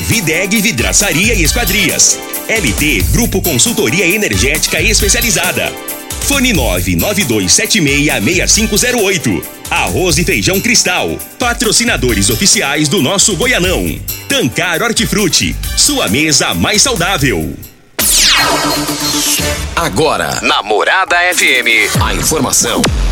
Videg Vidraçaria e Esquadrias. LT Grupo Consultoria Energética Especializada. Fone 992766508. Arroz e Feijão Cristal. Patrocinadores oficiais do nosso Goianão. Tancar Hortifruti. Sua mesa mais saudável. Agora, Namorada FM, a informação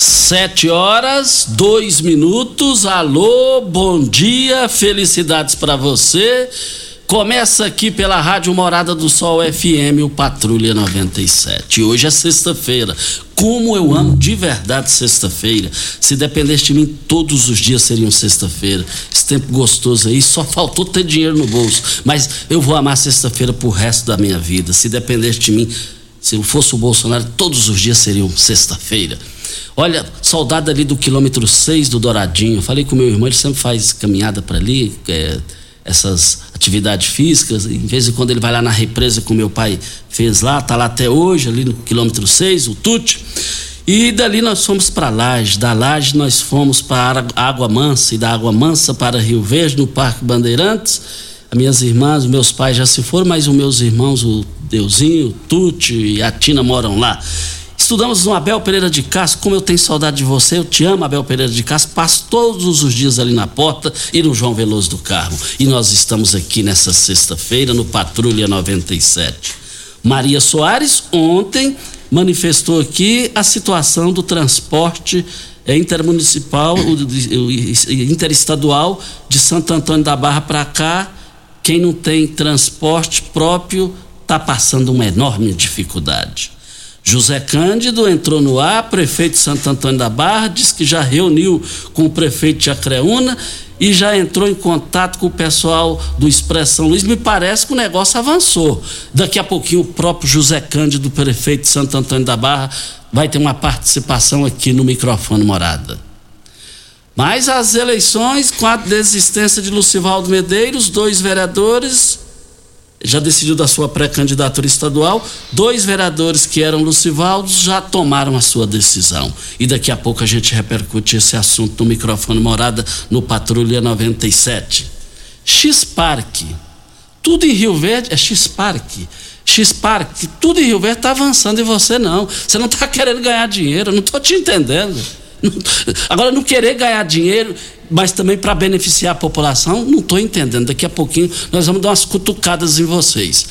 Sete horas, dois minutos. Alô, bom dia, felicidades para você. Começa aqui pela Rádio Morada do Sol FM, o Patrulha 97. Hoje é sexta-feira. Como eu amo de verdade sexta-feira. Se dependesse de mim, todos os dias seriam sexta-feira. Esse tempo gostoso aí, só faltou ter dinheiro no bolso. Mas eu vou amar sexta-feira pro resto da minha vida. Se dependesse de mim, se eu fosse o Bolsonaro, todos os dias seriam sexta-feira. Olha, soldado ali do quilômetro 6 do Douradinho. Falei com meu irmão, ele sempre faz caminhada para ali, é, essas atividades físicas. Em vez em quando ele vai lá na represa que o meu pai fez lá, tá lá até hoje, ali no quilômetro 6, o Tute. E dali nós fomos para Laje, da Laje nós fomos para Água Mansa e da Água Mansa para Rio Verde, no Parque Bandeirantes. As minhas irmãs, meus pais já se foram, mas os meus irmãos, o Deusinho, o Tuti e a Tina moram lá. Estudamos no Abel Pereira de Castro. Como eu tenho saudade de você, eu te amo, Abel Pereira de Castro. Passo todos os dias ali na porta e no João Veloso do Carmo. E nós estamos aqui nessa sexta-feira no Patrulha 97. Maria Soares, ontem, manifestou aqui a situação do transporte intermunicipal, interestadual de Santo Antônio da Barra para cá. Quem não tem transporte próprio está passando uma enorme dificuldade. José Cândido entrou no ar, prefeito de Santo Antônio da Barra, disse que já reuniu com o prefeito de Acreúna e já entrou em contato com o pessoal do Expressão Luiz. Me parece que o negócio avançou. Daqui a pouquinho o próprio José Cândido, prefeito de Santo Antônio da Barra, vai ter uma participação aqui no microfone morada. Mas as eleições, com a desistência de Lucivaldo Medeiros, dois vereadores já decidiu da sua pré-candidatura estadual. Dois vereadores que eram Lucivaldos já tomaram a sua decisão. E daqui a pouco a gente repercute esse assunto no microfone morada no Patrulha 97. X-Park. Tudo em Rio Verde é X-Park. X-Park, tudo em Rio Verde está avançando e você não. Você não está querendo ganhar dinheiro, não estou te entendendo. Agora, não querer ganhar dinheiro mas também para beneficiar a população, não estou entendendo. Daqui a pouquinho nós vamos dar umas cutucadas em vocês.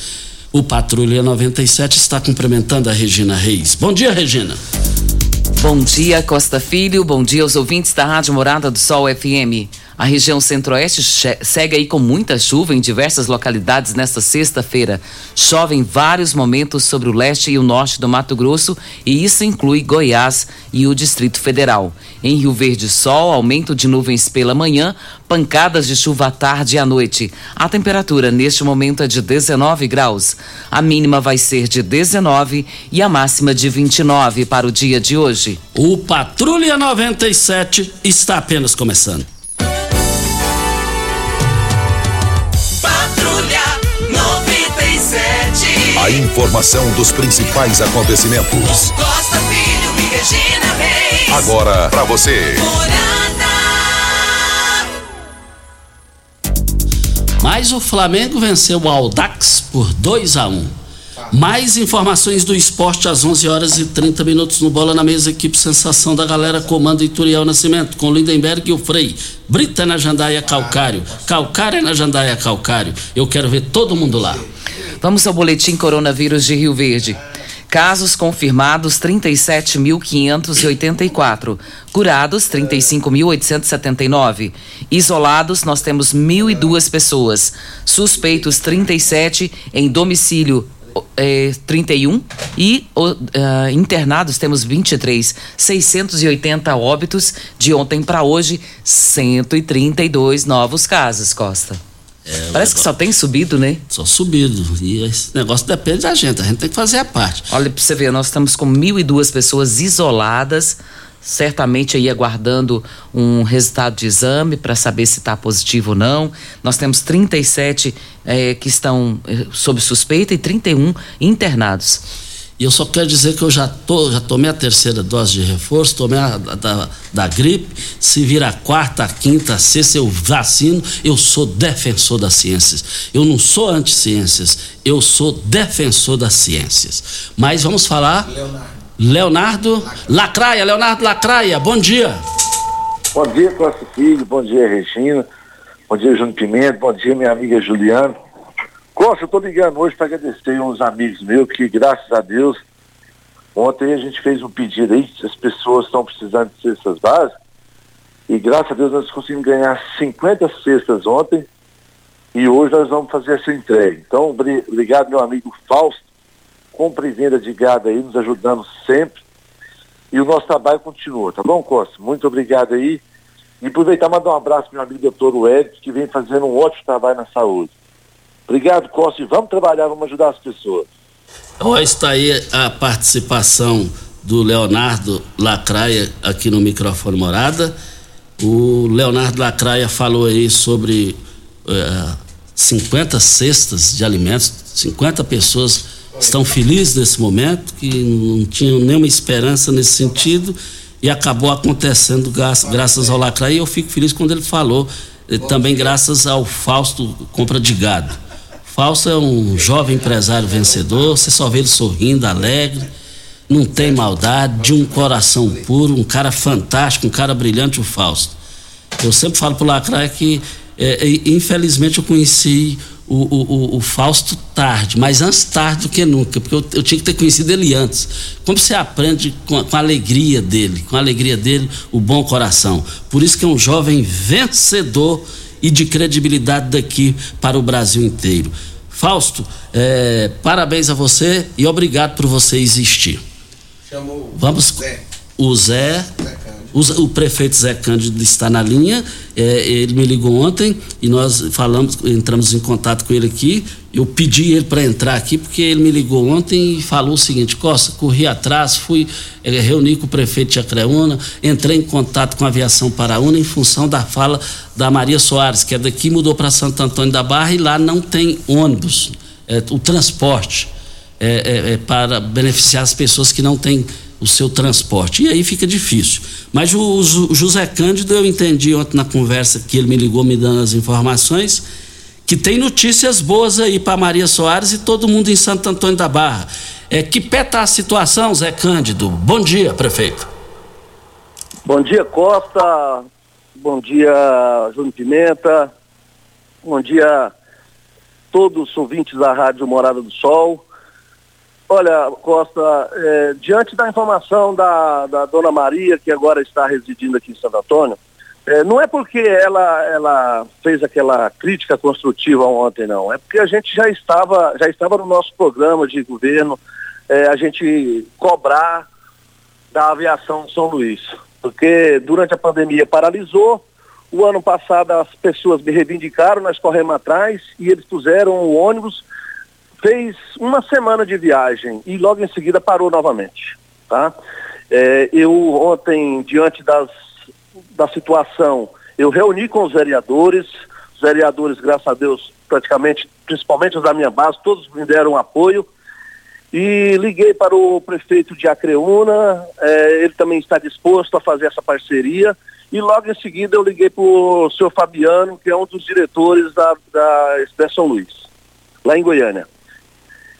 O Patrulha 97 está cumprimentando a Regina Reis. Bom dia, Regina. Bom dia, Costa Filho. Bom dia aos ouvintes da Rádio Morada do Sol FM. A região centro-oeste segue aí com muita chuva em diversas localidades nesta sexta-feira. Chove em vários momentos sobre o leste e o norte do Mato Grosso e isso inclui Goiás e o Distrito Federal. Em Rio Verde, sol, aumento de nuvens pela manhã, pancadas de chuva à tarde e à noite. A temperatura neste momento é de 19 graus. A mínima vai ser de 19 e a máxima de 29 para o dia de hoje. O Patrulha 97 está apenas começando. A informação dos principais acontecimentos. Costa Filho e Regina Reis. Agora para você. Mas o Flamengo venceu o Aldax por 2 a 1 mais informações do esporte às 11 horas e 30 minutos no Bola na Mesa, equipe Sensação da Galera, comando Ituriel Nascimento, com Lindenberg e o Frei. Brita na Jandaia Calcário, Calcário na Jandaia Calcário. Eu quero ver todo mundo lá. Vamos ao boletim coronavírus de Rio Verde. Casos confirmados 37.584. Curados 35.879. Isolados nós temos 1.002 pessoas. Suspeitos 37 em domicílio é, 31 e uh, internados temos 23, 680 óbitos de ontem para hoje, 132 novos casos, Costa. É, Parece que só tem subido, né? Só subido. E esse negócio depende da gente, a gente tem que fazer a parte. Olha, para você ver, nós estamos com 1.002 pessoas isoladas certamente aí aguardando um resultado de exame para saber se está positivo ou não. Nós temos 37 é, que estão é, sob suspeita e 31 internados. E eu só quero dizer que eu já, tô, já tomei a terceira dose de reforço, tomei a da, da gripe. Se vir a quarta, a quinta, a sexta, eu vacino. Eu sou defensor das ciências. Eu não sou anti-ciências, eu sou defensor das ciências. Mas vamos falar. Leonardo. Leonardo Lacraia. Leonardo Lacraia, bom dia. Bom dia, Costa Filho, bom dia, Regina, bom dia, Júnior Pimenta, bom dia, minha amiga Juliana. Costa, eu estou ligando hoje para agradecer uns amigos meus que, graças a Deus, ontem a gente fez um pedido aí, as pessoas estão precisando de cestas básicas, e graças a Deus nós conseguimos ganhar 50 cestas ontem, e hoje nós vamos fazer essa entrega. Então, obrigado, meu amigo Fausto, compra e venda de gado aí, nos ajudando sempre. E o nosso trabalho continua, tá bom, Costa? Muito obrigado aí. E aproveitar mandar um abraço para meu amigo doutor Wellington, que vem fazendo um ótimo trabalho na saúde. Obrigado, Costa, e vamos trabalhar, vamos ajudar as pessoas. Olha, está aí a participação do Leonardo Lacraia aqui no microfone Morada. O Leonardo Lacraia falou aí sobre uh, eh, 50 cestas de alimentos, 50 pessoas estão felizes nesse momento, que não tinham nenhuma esperança nesse sentido e acabou acontecendo graças, ao Lacraia e eu fico feliz quando ele falou, eh, também graças ao Fausto Compra de Gado. Fausto é um jovem empresário vencedor, você só vê ele sorrindo, alegre, não tem maldade, de um coração puro, um cara fantástico, um cara brilhante, o Fausto. Eu sempre falo pro Lacraia que, é, infelizmente, eu conheci o, o, o, Fausto tarde, mas antes tarde do que nunca, porque eu, eu tinha que ter conhecido ele antes. Como você aprende com a, com a, alegria dele, com a alegria dele, o bom coração. Por isso que é um jovem vencedor e de credibilidade daqui para o Brasil inteiro. Fausto, é, parabéns a você e obrigado por você existir. Chamou Vamos, Zé. O Zé. Zé o, prefeito Zé Cândido está na linha, é, ele me ligou ontem e nós falamos, entramos em contato com ele aqui. Eu pedi ele para entrar aqui porque ele me ligou ontem e falou o seguinte: Costa, corri atrás, fui é, com o prefeito de Acreúna, entrei em contato com a aviação Paraúna em função da fala da Maria Soares, que é daqui, mudou para Santo Antônio da Barra e lá não tem ônibus, é, o transporte é, é, é para beneficiar as pessoas que não têm o seu transporte. E aí fica difícil. Mas o, o José Cândido, eu entendi ontem na conversa que ele me ligou me dando as informações, que tem notícias boas aí para Maria Soares e todo mundo em Santo Antônio da Barra. É, que pé está a situação, Zé Cândido? Bom dia, prefeito. Bom dia, Costa. Bom dia, Júnior Pimenta. Bom dia, todos os ouvintes da Rádio Morada do Sol. Olha, Costa, é, diante da informação da, da dona Maria, que agora está residindo aqui em Santo Antônio, é, não é porque ela, ela fez aquela crítica construtiva ontem, não. É porque a gente já estava, já estava no nosso programa de governo, é, a gente cobrar da aviação São Luís. Porque durante a pandemia paralisou, o ano passado as pessoas me reivindicaram, nós corremos atrás e eles puseram o ônibus fez uma semana de viagem e logo em seguida parou novamente. Tá? É, eu ontem, diante das, da situação, eu reuni com os vereadores, os vereadores, graças a Deus, praticamente, principalmente os da minha base, todos me deram apoio. E liguei para o prefeito de Acreúna, é, ele também está disposto a fazer essa parceria. e logo em seguida eu liguei para o senhor Fabiano, que é um dos diretores da, da Expressão Luiz, lá em Goiânia.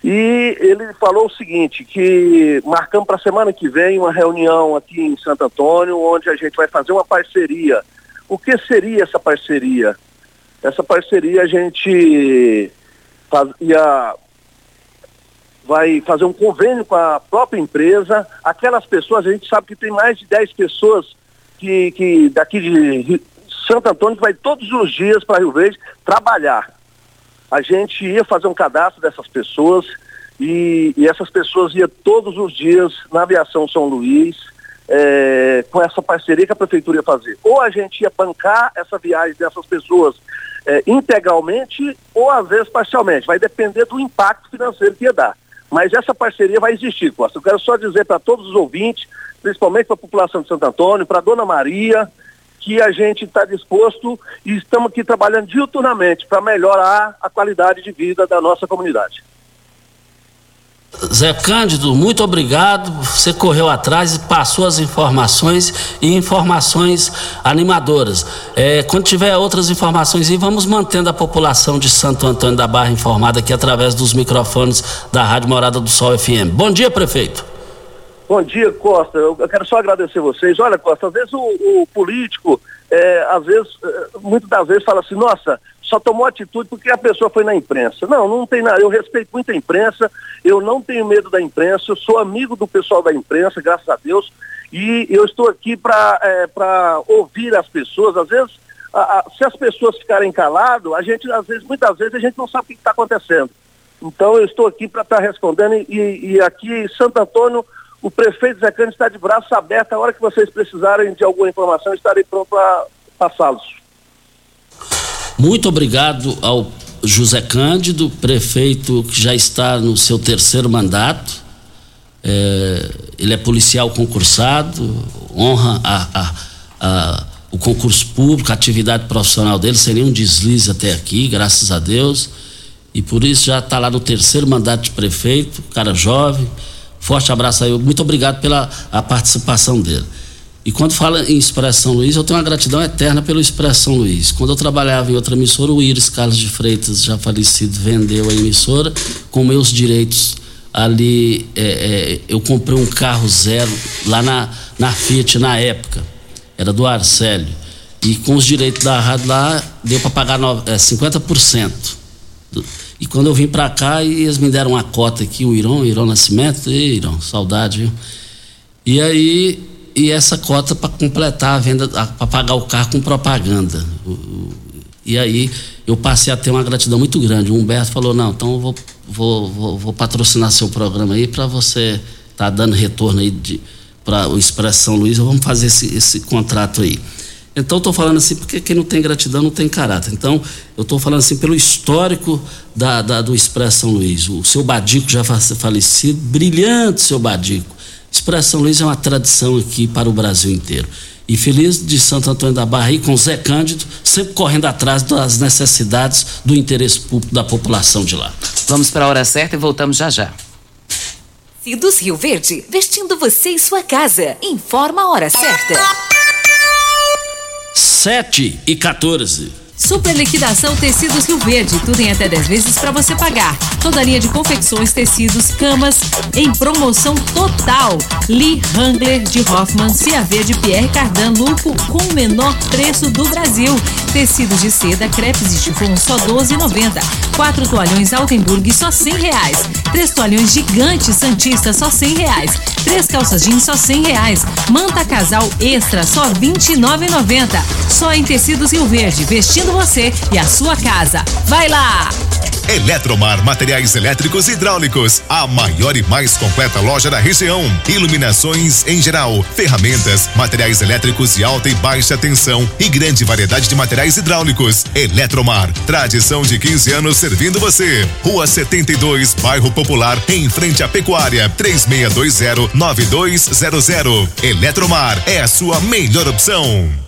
E ele falou o seguinte, que marcamos para a semana que vem uma reunião aqui em Santo Antônio, onde a gente vai fazer uma parceria. O que seria essa parceria? Essa parceria a gente fazia, vai fazer um convênio com a própria empresa. Aquelas pessoas, a gente sabe que tem mais de 10 pessoas que, que daqui de Santo Antônio vai todos os dias para Rio Verde trabalhar a gente ia fazer um cadastro dessas pessoas e, e essas pessoas iam todos os dias na aviação São Luís é, com essa parceria que a prefeitura ia fazer. Ou a gente ia bancar essa viagem dessas pessoas é, integralmente ou às vezes parcialmente. Vai depender do impacto financeiro que ia dar. Mas essa parceria vai existir, Costa. Eu quero só dizer para todos os ouvintes, principalmente para a população de Santo Antônio, para a Dona Maria, que a gente está disposto e estamos aqui trabalhando diuturnamente para melhorar a qualidade de vida da nossa comunidade. Zé Cândido, muito obrigado. Você correu atrás e passou as informações e informações animadoras. É, quando tiver outras informações, e vamos mantendo a população de Santo Antônio da Barra informada aqui através dos microfones da Rádio Morada do Sol FM. Bom dia, prefeito. Bom dia, Costa. Eu quero só agradecer vocês. Olha, Costa, às vezes o, o político, é, às vezes, é, muitas das vezes fala assim, nossa, só tomou atitude porque a pessoa foi na imprensa. Não, não tem nada. Eu respeito muito a imprensa, eu não tenho medo da imprensa, eu sou amigo do pessoal da imprensa, graças a Deus, e eu estou aqui para é, ouvir as pessoas. Às vezes, a, a, se as pessoas ficarem caladas, a gente, às vezes, muitas vezes, a gente não sabe o que está acontecendo. Então, eu estou aqui para estar tá respondendo e, e aqui em Santo Antônio o prefeito Cândido está de braços abertos. A hora que vocês precisarem de alguma informação, estarei pronto para passá-los. Muito obrigado ao José Cândido, prefeito que já está no seu terceiro mandato. É, ele é policial concursado, honra a, a, a, o concurso público, a atividade profissional dele. Seria um deslize até aqui, graças a Deus. E por isso já está lá no terceiro mandato de prefeito, cara jovem Forte abraço aí, muito obrigado pela a participação dele. E quando fala em Expressão Luiz, eu tenho uma gratidão eterna pelo Expressão Luiz. Quando eu trabalhava em outra emissora, o Iris Carlos de Freitas, já falecido, vendeu a emissora com meus direitos. Ali é, é, eu comprei um carro zero lá na, na Fiat na época, era do Arcélio. E com os direitos da rádio lá, deu para pagar no, é, 50%. Do, e quando eu vim para cá, eles me deram uma cota aqui, o Irão, Irão Nascimento, e Irão, saudade, viu? E aí, e essa cota para completar a venda, para pagar o carro com propaganda. E aí eu passei a ter uma gratidão muito grande. O Humberto falou: não, então eu vou, vou, vou, vou patrocinar seu programa aí para você estar tá dando retorno aí para o Expressão Luiz. Vamos fazer esse, esse contrato aí. Então, estou falando assim, porque quem não tem gratidão não tem caráter. Então, eu estou falando assim pelo histórico da, da, do Expressão Luiz. O seu Badico já falecido, brilhante seu Badico. Expressão Luiz é uma tradição aqui para o Brasil inteiro. E feliz de Santo Antônio da Barra aí com Zé Cândido, sempre correndo atrás das necessidades do interesse público da população de lá. Vamos para a hora certa e voltamos já já. Cidos Rio Verde, vestindo você e sua casa. Informa a hora certa. 7 e 14. Super liquidação Tecidos Rio Verde, tudo em até 10 vezes para você pagar. Toda linha de confecções, tecidos, camas em promoção total. Lee Hangler de Hoffman, CAV de Pierre Cardan Lupo com o menor preço do Brasil. Tecidos de seda, crepes e chifão só 12,90. Quatro toalhões Altenburg só 100 reais. Três toalhões gigantes Santista só 100 reais. Três calças jeans só 100 reais. Manta casal extra só 29,90. Só em Tecidos Rio Verde, vestindo você e a sua casa. Vai lá! Eletromar Materiais Elétricos e Hidráulicos, a maior e mais completa loja da região. Iluminações em geral, ferramentas, materiais elétricos de alta e baixa tensão e grande variedade de materiais hidráulicos. Eletromar, tradição de 15 anos servindo você. Rua 72, Bairro Popular, em frente à Pecuária, 3620 9200. Eletromar é a sua melhor opção.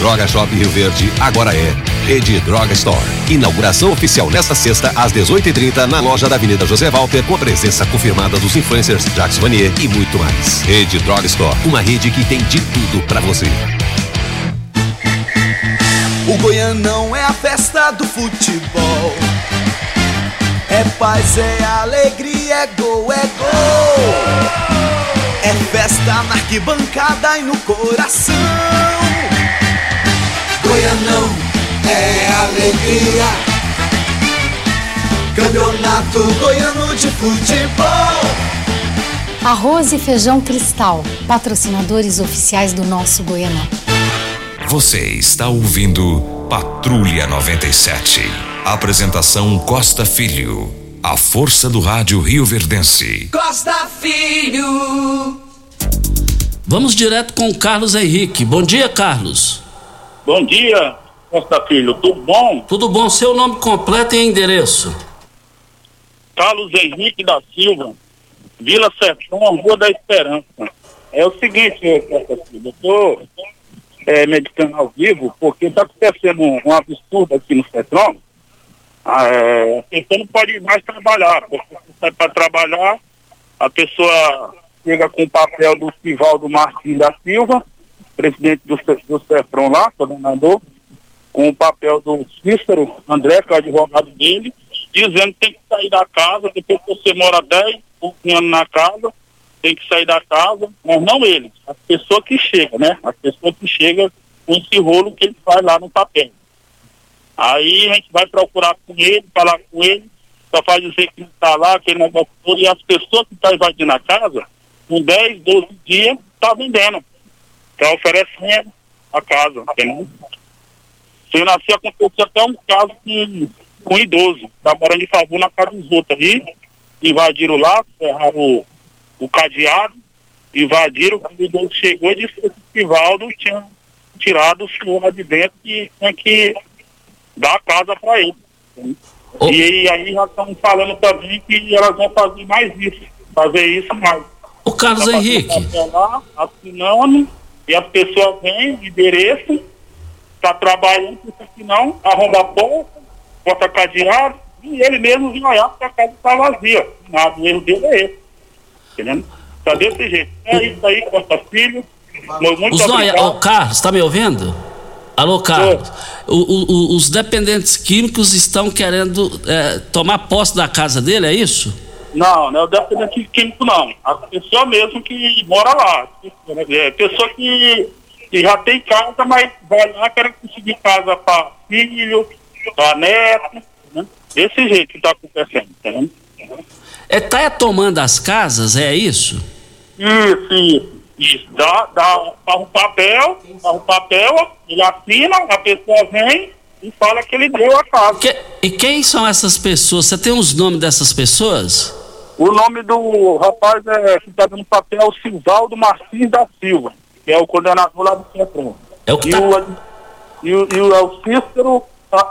Droga Shop Rio Verde agora é Rede Droga Store. Inauguração oficial nesta sexta às 18h30 na loja da Avenida José Walter com a presença confirmada dos influencers Jacques Vanier e muito mais. Rede Droga Store, uma rede que tem de tudo para você. O Goianão é a festa do futebol. É paz, é alegria, é gol, é gol. É festa na arquibancada e no coração. Goianão é alegria. Campeonato Goiano de Futebol. Arroz e feijão cristal, patrocinadores oficiais do nosso Goianão. Você está ouvindo Patrulha 97. Apresentação Costa Filho. A força do rádio Rio Verdense. Costa Filho. Vamos direto com o Carlos Henrique. Bom dia, Carlos. Bom dia, Costa Filho. Tudo bom? Tudo bom. Seu nome completo e endereço? Carlos Henrique da Silva, Vila Sertão, Rua da Esperança. É o seguinte, Costa Filho, eu estou é, meditando ao vivo porque está acontecendo um, um absurdo aqui no Sertão. Ah, é, a pessoa não pode mais trabalhar, porque sai para trabalhar, a pessoa chega com o papel do Sivaldo Martins da Silva, presidente do, do CEFRON lá, coordenador, com o papel do Cícero André, que é o advogado dele, dizendo que tem que sair da casa, depois que você mora 10, 15 anos na casa, tem que sair da casa, mas não ele, a pessoa que chega, né? A pessoa que chega com esse rolo que ele faz lá no papel. Aí a gente vai procurar com ele, falar com ele, só faz dizer que não está lá, aquele negócio todo, e as pessoas que estão tá invadindo a casa, com 10, 12 dias, tá vendendo. Tá oferecendo a casa, entendeu? Se nascer aconteceu até um caso com, com um idoso, tá morando de favor na casa dos outros ali, invadiram lá, ferraram o, o cadeado, invadiram, quando o idoso chegou e disse que o Sivaldo tinha tirado o senhor lá de dentro e tinha que dar a casa para ele. Oh. E aí já estão falando também que elas vão fazer mais isso, fazer isso mais. O Carlos tá Henrique. Lá, assinando, e as pessoas vêm, endereço, está trabalhando, porque senão arromba a porta, bota cadeado, e ele mesmo vinha olhar porque a casa está vazia. Nada, o erro dele é esse. Entendendo? Tá desse jeito. É isso aí, Costa Filho. Muito os obrigado. Carlos, está me ouvindo? Alô, Carlos. O, o, os dependentes químicos estão querendo é, tomar posse da casa dele, é isso? Não, não é o dependente químico, não. A pessoa mesmo que mora lá. É, pessoa que, que já tem casa, mas vai lá quer conseguir casa para filho, para neto, né? Desse jeito que está acontecendo, entendeu? É, tá tomando as casas, é isso? Isso, isso. Isso, dá, dá um papel, dá um papel, ele assina, a pessoa vem e fala que ele deu a casa. Que, e quem são essas pessoas? Você tem os nomes dessas pessoas? O nome do rapaz é, que está dando papel é o Silvaldo Martins da Silva, que é o coordenador lá do centro. É o que e, tá... o, e, o, e o, é o Cícero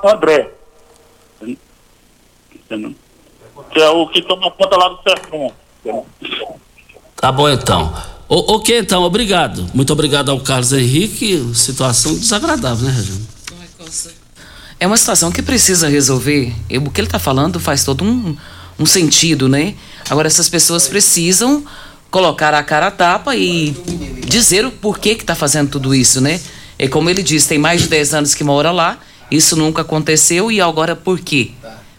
André. Entendeu? Que é o que toma conta lá do centro. Tá bom então. O, ok, então, obrigado. Muito obrigado ao Carlos Henrique. Situação desagradável, né, Regina? É uma situação que precisa resolver. E o que ele está falando faz todo um, um sentido, né? Agora, essas pessoas precisam colocar a cara a tapa e dizer o porquê que está fazendo tudo isso, né? E como ele disse, tem mais de 10 anos que mora lá, isso nunca aconteceu e agora por quê?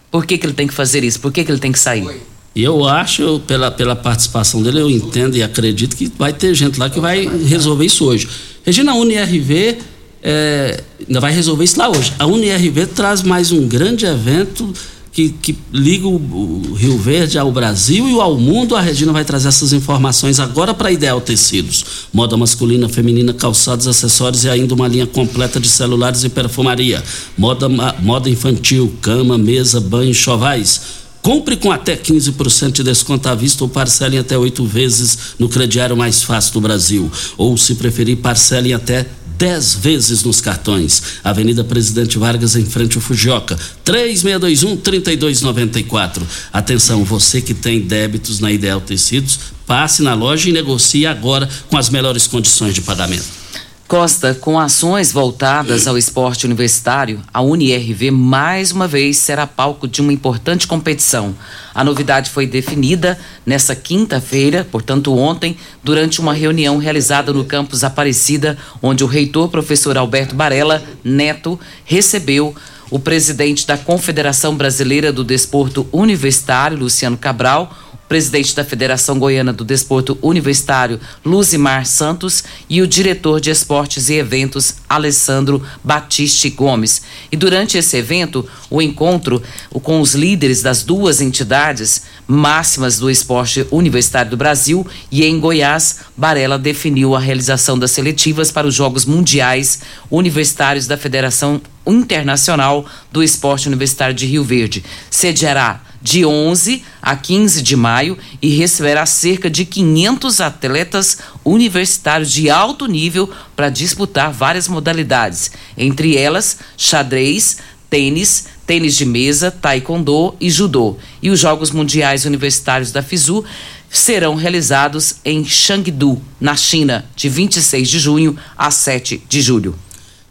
Por que, que ele tem que fazer isso? Por que, que ele tem que sair? Eu acho, pela, pela participação dele, eu entendo e acredito que vai ter gente lá que vai resolver isso hoje. Regina, a UNIRV é, vai resolver isso lá hoje. A UNIRV traz mais um grande evento que, que liga o, o, Rio Verde ao Brasil e ao mundo. A Regina vai trazer essas informações agora para Ideal Tecidos. Moda masculina, feminina, calçados, acessórios e ainda uma linha completa de celulares e perfumaria. Moda, moda infantil, cama, mesa, banho, chovais. Compre com até 15% de desconto à vista ou parcele até oito vezes no crediário mais fácil do Brasil. Ou, se preferir, parcele até 10 vezes nos cartões. Avenida Presidente Vargas, em frente ao Fujioka. 3621-3294. Atenção, você que tem débitos na Ideal Tecidos, passe na loja e negocie agora com as melhores condições de pagamento. Costa, com ações voltadas ao esporte universitário, a UniRV mais uma vez será palco de uma importante competição. A novidade foi definida nessa quinta-feira, portanto ontem, durante uma reunião realizada no campus Aparecida, onde o reitor professor Alberto Barella Neto recebeu o presidente da Confederação Brasileira do Desporto Universitário, Luciano Cabral, presidente da Federação Goiana do Desporto Universitário, Luzimar Santos, e o diretor de esportes e eventos, Alessandro Batiste Gomes. E durante esse evento, o encontro com os líderes das duas entidades máximas do esporte universitário do Brasil e em Goiás, Barela definiu a realização das seletivas para os Jogos Mundiais Universitários da Federação Internacional do Esporte Universitário de Rio Verde. Sediará de 11 a 15 de maio e receberá cerca de 500 atletas universitários de alto nível para disputar várias modalidades, entre elas xadrez, tênis, tênis de mesa, taekwondo e judô. E os Jogos Mundiais Universitários da FISU serão realizados em Chengdu, na China, de 26 de junho a 7 de julho.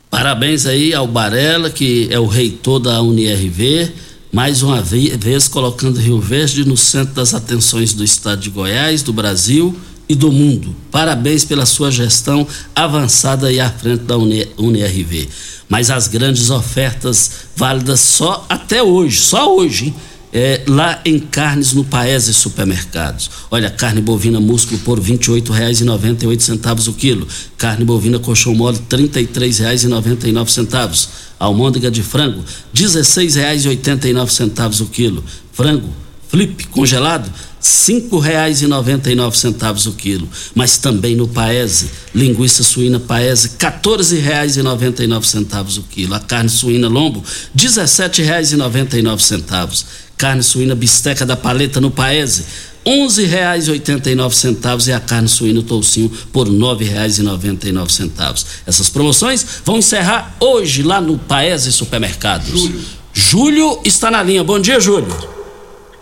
Parabéns aí ao Barela, que é o reitor da UniRV mais uma vez colocando Rio Verde no centro das atenções do estado de Goiás, do Brasil e do mundo. Parabéns pela sua gestão avançada e à frente da UNRV. Mas as grandes ofertas válidas só até hoje, só hoje, hein? é, lá em carnes no Paese Supermercados. Olha, carne bovina músculo por R$ 28,98 o quilo. Carne bovina colchão mole R$ 33,99. Almôndega de frango R$ 16,89 o quilo. Frango flip congelado R$ 5,99 o quilo. Mas também no Paese, linguiça suína Paese R$ 14,99 o quilo. A carne suína lombo R$ 17,99 carne suína bisteca da paleta no Paese, R$ 11,89 e a carne suína toucinho por R$ 9,99. Essas promoções vão encerrar hoje lá no Paese Supermercados. Júlio. Júlio está na linha. Bom dia, Júlio.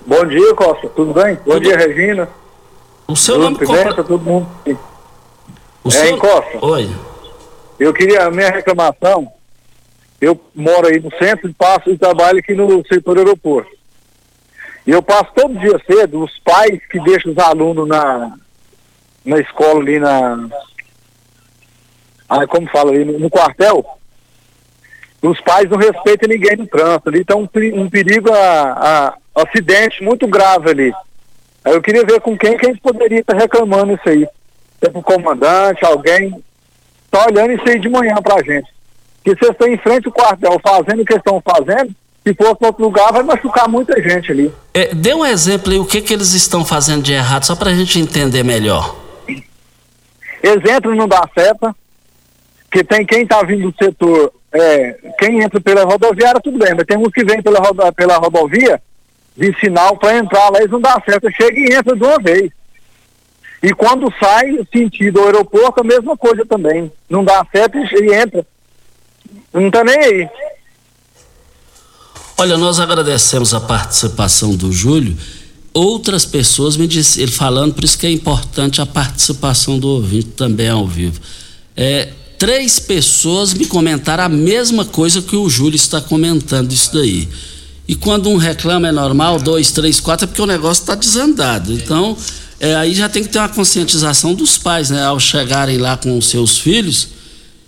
Bom dia, Costa. Tudo bem? Bom tudo... dia, Regina. O seu tudo nome completo? todo mundo. O é, seu... Costa. Oi. Eu queria a minha reclamação. Eu moro aí no centro e passo e trabalho aqui no setor aeroporto. E eu passo todo dia cedo, os pais que deixam os alunos na, na escola ali na. Ah, como fala ali, no, no quartel, os pais não respeitam ninguém no trânsito. Ali está um, um perigo a, a, acidente muito grave ali. Aí eu queria ver com quem que a gente poderia estar tá reclamando isso aí. Se o comandante, alguém. Está olhando isso aí de manhã para a gente. Que vocês estão em frente ao quartel fazendo o que estão fazendo, se fosse outro lugar, vai machucar muita gente ali. É, dê um exemplo aí, o que, que eles estão fazendo de errado, só para a gente entender melhor. Exemplo não dá seta, que tem quem está vindo do setor, é, quem entra pela rodoviária, tudo bem, mas tem uns que vêm pela, rodo, pela rodovia de sinal para entrar lá, eles não dá seta, chega e entra de uma vez. E quando sai, sentido ao aeroporto, a mesma coisa também. Não dá seta e entra. Não tá nem aí. Olha, nós agradecemos a participação do Júlio. Outras pessoas me disseram, ele falando, por isso que é importante a participação do ouvinte também ao vivo. É, três pessoas me comentaram a mesma coisa que o Júlio está comentando isso daí. E quando um reclama é normal, dois, três, quatro, é porque o negócio está desandado. Então, é, aí já tem que ter uma conscientização dos pais, né? Ao chegarem lá com os seus filhos,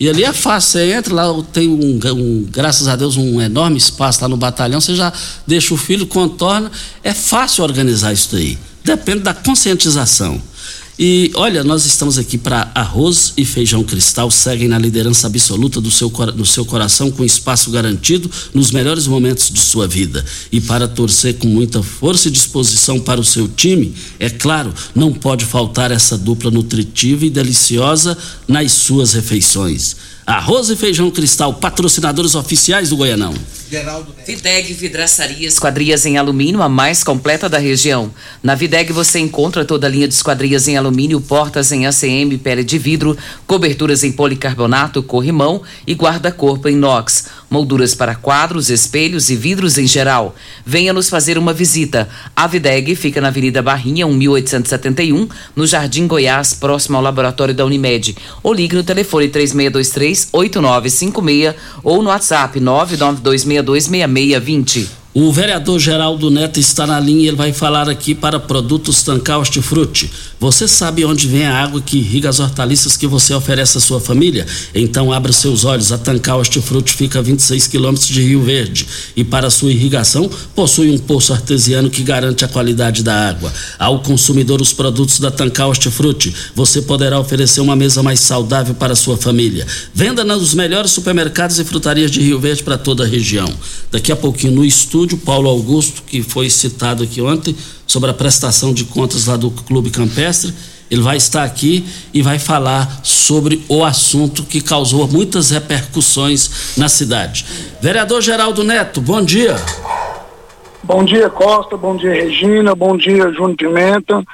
E ali é fácil, você entra lá, tem um, um, graças a Deus, um enorme espaço lá no batalhão, você já deixa o filho, contorna. É fácil organizar isso daí. Depende da conscientização. E olha, nós estamos aqui para arroz e feijão cristal, seguem na liderança absoluta do seu, do seu coração, com espaço garantido nos melhores momentos de sua vida. E para torcer com muita força e disposição para o seu time, é claro, não pode faltar essa dupla nutritiva e deliciosa nas suas refeições. Arroz e feijão cristal, patrocinadores oficiais do Goianão. Videg Vidraçaria Esquadrias em Alumínio, a mais completa da região. Na Videg você encontra toda a linha de esquadrias em alumínio, portas em ACM, pele de vidro, coberturas em policarbonato, corrimão e guarda-corpo em inox, molduras para quadros, espelhos e vidros em geral. Venha nos fazer uma visita. A Videg fica na Avenida Barrinha, 1871, no Jardim Goiás, próximo ao laboratório da Unimed. Ou ligue no telefone 3623 8956 ou no WhatsApp 992 32626620. O vereador Geraldo Neto está na linha e ele vai falar aqui para produtos Tancar Hortifruti. Você sabe onde vem a água que irriga as hortaliças que você oferece à sua família? Então abra seus olhos. A Tancar Hortifruti fica a 26 quilômetros de Rio Verde e para sua irrigação possui um poço artesiano que garante a qualidade da água. Ao consumidor os produtos da Tancar Hortifruti, você poderá oferecer uma mesa mais saudável para a sua família. Venda nos melhores supermercados e frutarias de Rio Verde para toda a região. Daqui a pouquinho no estúdio Paulo Augusto, que foi citado aqui ontem, sobre a prestação de contas lá do Clube Campestre. Ele vai estar aqui e vai falar sobre o assunto que causou muitas repercussões na cidade. Vereador Geraldo Neto, bom dia. Bom dia, Costa. Bom dia, Regina. Bom dia, Júnior Pimenta.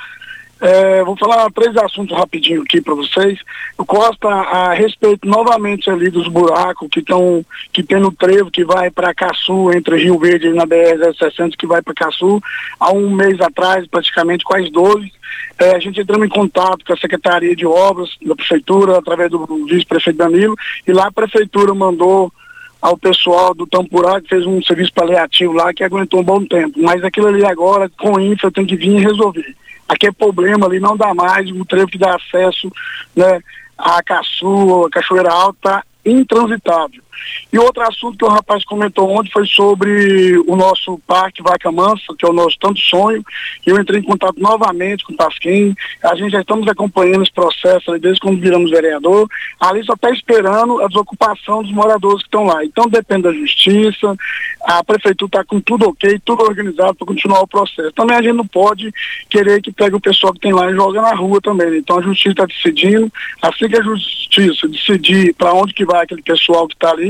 É, vou falar três assuntos rapidinho aqui para vocês. O Costa, a respeito novamente ali dos buracos que estão, que tem no trevo que vai para Caçu, entre Rio Verde e na BR-060 que vai para Caçu, há um mês atrás, praticamente quase dois, é, a gente entrou em contato com a Secretaria de Obras da Prefeitura, através do vice-prefeito Danilo, e lá a Prefeitura mandou ao pessoal do Tampurá, que fez um serviço paliativo lá, que aguentou um bom tempo. Mas aquilo ali agora, com o INFA, tem que vir e resolver aquele problema ali não dá mais, o trevo que dá acesso né, a Caçu, a Cachoeira Alta, intransitável. E outro assunto que o rapaz comentou ontem foi sobre o nosso parque Vaca Mansa, que é o nosso tanto sonho. Eu entrei em contato novamente com o Pasquim. A gente já estamos acompanhando esse processo desde quando viramos vereador. Ali só está esperando a desocupação dos moradores que estão lá. Então depende da justiça. A prefeitura está com tudo ok, tudo organizado para continuar o processo. Também a gente não pode querer que pegue o pessoal que tem lá e joga na rua também. Né? Então a justiça está decidindo. Assim que a justiça decidir para onde que vai aquele pessoal que está ali,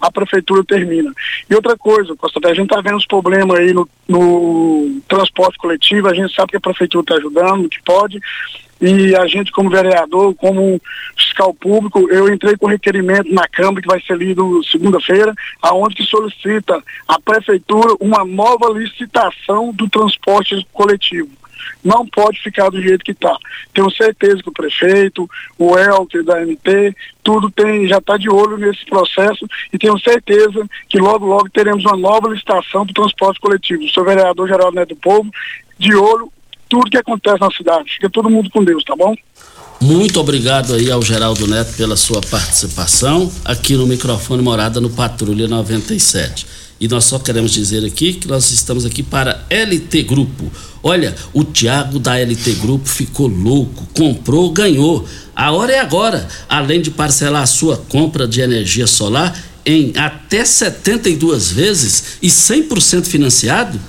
a prefeitura termina. E outra coisa, Costa, a gente está vendo os problemas aí no, no transporte coletivo, a gente sabe que a prefeitura está ajudando, que pode, e a gente como vereador, como fiscal público, eu entrei com requerimento na Câmara que vai ser lido segunda-feira, aonde que solicita a prefeitura uma nova licitação do transporte coletivo não pode ficar do jeito que está. Tenho certeza que o prefeito, o Elker da MT, tudo tem, já está de olho nesse processo e tenho certeza que logo, logo teremos uma nova licitação do transporte coletivo. Sou vereador geral Neto do Povo, de olho tudo que acontece na cidade. Fica todo mundo com Deus, tá bom? Muito obrigado aí ao Geraldo Neto pela sua participação aqui no microfone Morada no Patrulha 97. E nós só queremos dizer aqui que nós estamos aqui para LT Grupo. Olha, o Tiago da LT Grupo ficou louco, comprou, ganhou. A hora é agora. Além de parcelar a sua compra de energia solar em até 72 vezes e 100% financiado,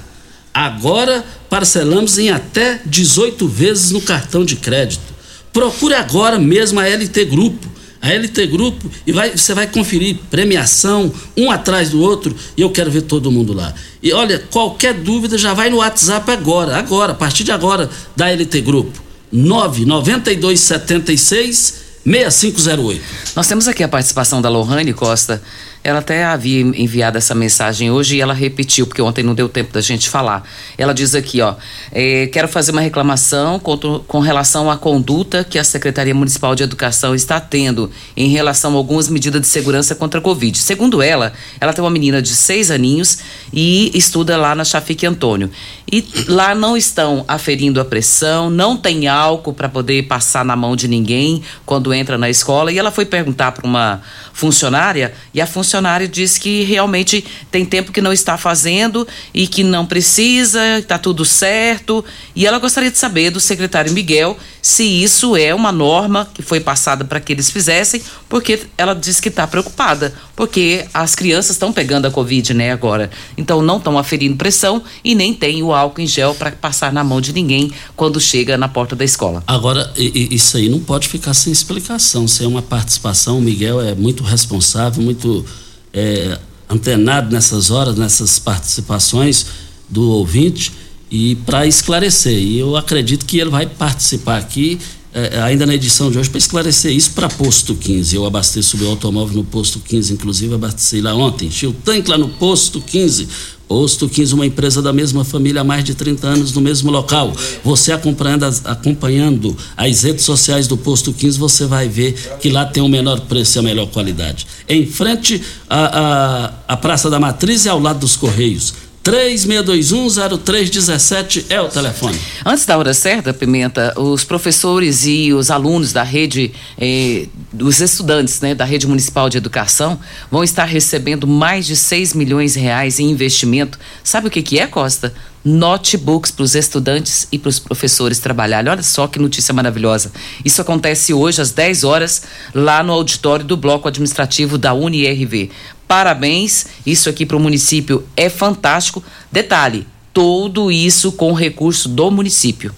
agora parcelamos em até 18 vezes no cartão de crédito. Procure agora mesmo a LT Grupo a LT Grupo e vai, você vai conferir premiação um atrás do outro e eu quero ver todo mundo lá. E olha, qualquer dúvida já vai no WhatsApp agora, agora, a partir de agora da LT Grupo. 99276 6508. Nós temos aqui a participação da Lohane Costa. Ela até havia enviado essa mensagem hoje e ela repetiu, porque ontem não deu tempo da gente falar. Ela diz aqui, ó, é, quero fazer uma reclamação com, com relação à conduta que a Secretaria Municipal de Educação está tendo em relação a algumas medidas de segurança contra a Covid. Segundo ela, ela tem uma menina de seis aninhos e estuda lá na Chafique Antônio. E lá não estão aferindo a pressão, não tem álcool para poder passar na mão de ninguém quando entra na escola. E ela foi perguntar para uma funcionária e a funcionária disse que realmente tem tempo que não está fazendo e que não precisa, está tudo certo. E ela gostaria de saber do secretário Miguel se isso é uma norma que foi passada para que eles fizessem, porque ela disse que está preocupada, porque as crianças estão pegando a Covid, né, agora. Então não estão aferindo pressão e nem tem o álcool em gel para passar na mão de ninguém quando chega na porta da escola. Agora, isso aí não pode ficar sem explicação. Se é uma participação, o Miguel é muito responsável, muito é, antenado nessas horas, nessas participações do ouvinte e para esclarecer. E eu acredito que ele vai participar aqui é, ainda na edição de hoje para esclarecer isso para posto 15. Eu abasteço meu automóvel no posto 15, inclusive abasteci lá ontem. Enchi o tanque lá no posto 15. Posto 15, uma empresa da mesma família há mais de 30 anos no mesmo local. Você acompanhando as, acompanhando as redes sociais do Posto 15, você vai ver que lá tem o menor preço e a melhor qualidade. Em frente à, à Praça da Matriz e ao lado dos Correios. 36210317 é o telefone. Antes da hora certa, Pimenta, os professores e os alunos da rede, eh, os estudantes né, da rede municipal de educação vão estar recebendo mais de 6 milhões de reais em investimento. Sabe o que, que é, Costa? notebooks para os estudantes e para os professores trabalharem. Olha só que notícia maravilhosa. Isso acontece hoje às 10 horas lá no auditório do Bloco Administrativo da UniRV. Parabéns, isso aqui para o município é fantástico. Detalhe, tudo isso com recurso do município.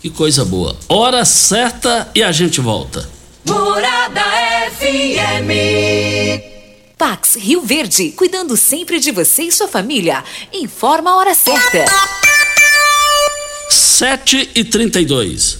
Que coisa boa. Hora certa e a gente volta. Morada FM. Pax Rio Verde, cuidando sempre de você e sua família. Informa a hora certa. 7 e 32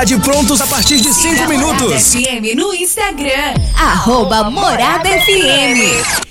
prontos a partir de 5 minutos. FM no Instagram, arroba Morada FM.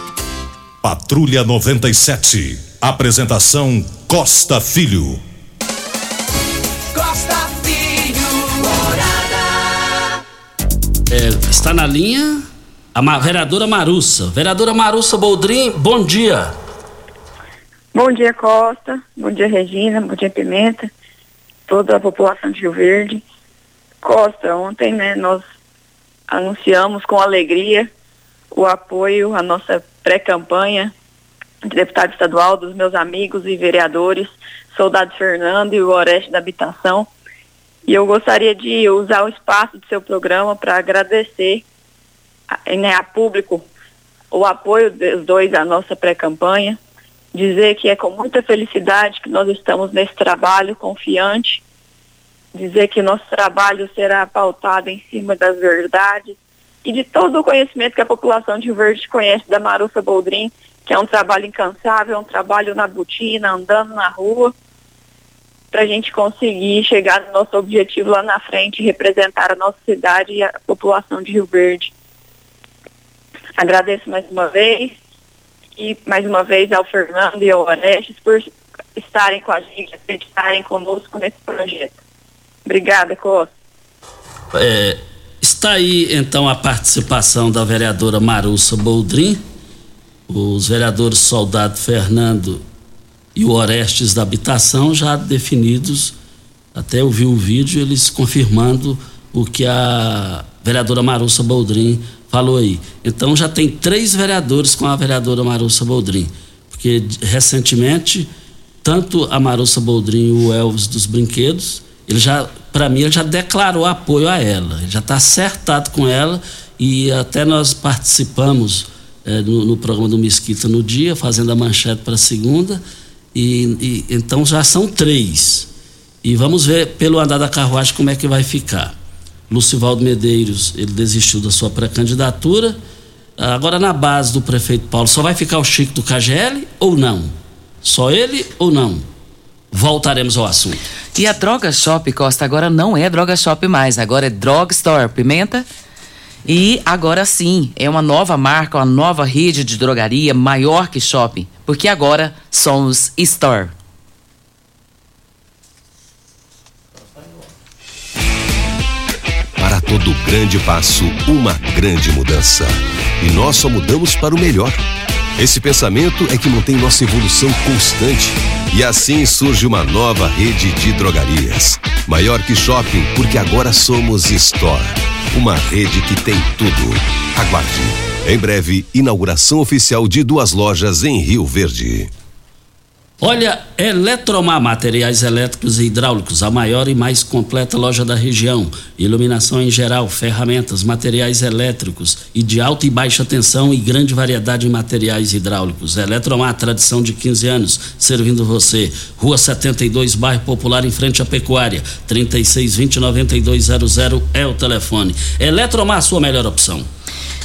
Patrulha 97. Apresentação Costa Filho. Costa Filho, morada. É, está na linha a ma- vereadora Marussa. Vereadora Marussa Boldrin, bom dia. Bom dia, Costa. Bom dia, Regina. Bom dia, Pimenta. Toda a população de Rio Verde. Costa, ontem, né, nós anunciamos com alegria o apoio à nossa pré-campanha de deputado estadual dos meus amigos e vereadores, Soldado Fernando e o Oreste da Habitação. E eu gostaria de usar o espaço do seu programa para agradecer né, a público o apoio dos dois à nossa pré-campanha dizer que é com muita felicidade que nós estamos nesse trabalho confiante, dizer que nosso trabalho será pautado em cima das verdades e de todo o conhecimento que a população de Rio Verde conhece da Marussa Boldrin, que é um trabalho incansável, é um trabalho na botina, andando na rua, para a gente conseguir chegar no nosso objetivo lá na frente, representar a nossa cidade e a população de Rio Verde. Agradeço mais uma vez e mais uma vez ao Fernando e ao Orestes por estarem com a gente, acreditarem conosco nesse projeto. Obrigada, Costa. É, está aí então a participação da vereadora Marussa Boldrin, os vereadores Soldado Fernando e o Orestes da Habitação já definidos, até eu vi o vídeo, eles confirmando o que a vereadora Marussa Boldrin falou aí. Então já tem três vereadores com a vereadora Marussa Boldrin, porque recentemente tanto a Marussa Boldrin e o Elvis dos Brinquedos, ele já, para mim, ele já declarou apoio a ela, ele já está acertado com ela e até nós participamos eh, no, no programa do Mesquita no dia, fazendo a manchete para segunda, e, e então já são três. E vamos ver pelo andar da carruagem como é que vai ficar. Lucivaldo Medeiros, ele desistiu da sua pré-candidatura. Agora na base do prefeito Paulo, só vai ficar o Chico do KGL ou não? Só ele ou não? Voltaremos ao assunto. E a Droga Shop Costa agora não é Droga Shop mais, agora é Drog Store Pimenta. E agora sim, é uma nova marca, uma nova rede de drogaria maior que shopping, porque agora somos Store. Para todo grande passo, uma grande mudança. E nós só mudamos para o melhor. Esse pensamento é que mantém nossa evolução constante. E assim surge uma nova rede de drogarias. Maior que shopping, porque agora somos Store. Uma rede que tem tudo. Aguarde. Em breve, inauguração oficial de duas lojas em Rio Verde. Olha, Eletromar Materiais Elétricos e Hidráulicos, a maior e mais completa loja da região. Iluminação em geral, ferramentas, materiais elétricos e de alta e baixa tensão e grande variedade em materiais hidráulicos. Eletromar, tradição de 15 anos, servindo você. Rua 72, bairro Popular, em frente à Pecuária. 3620-9200 é o telefone. Eletromar, sua melhor opção.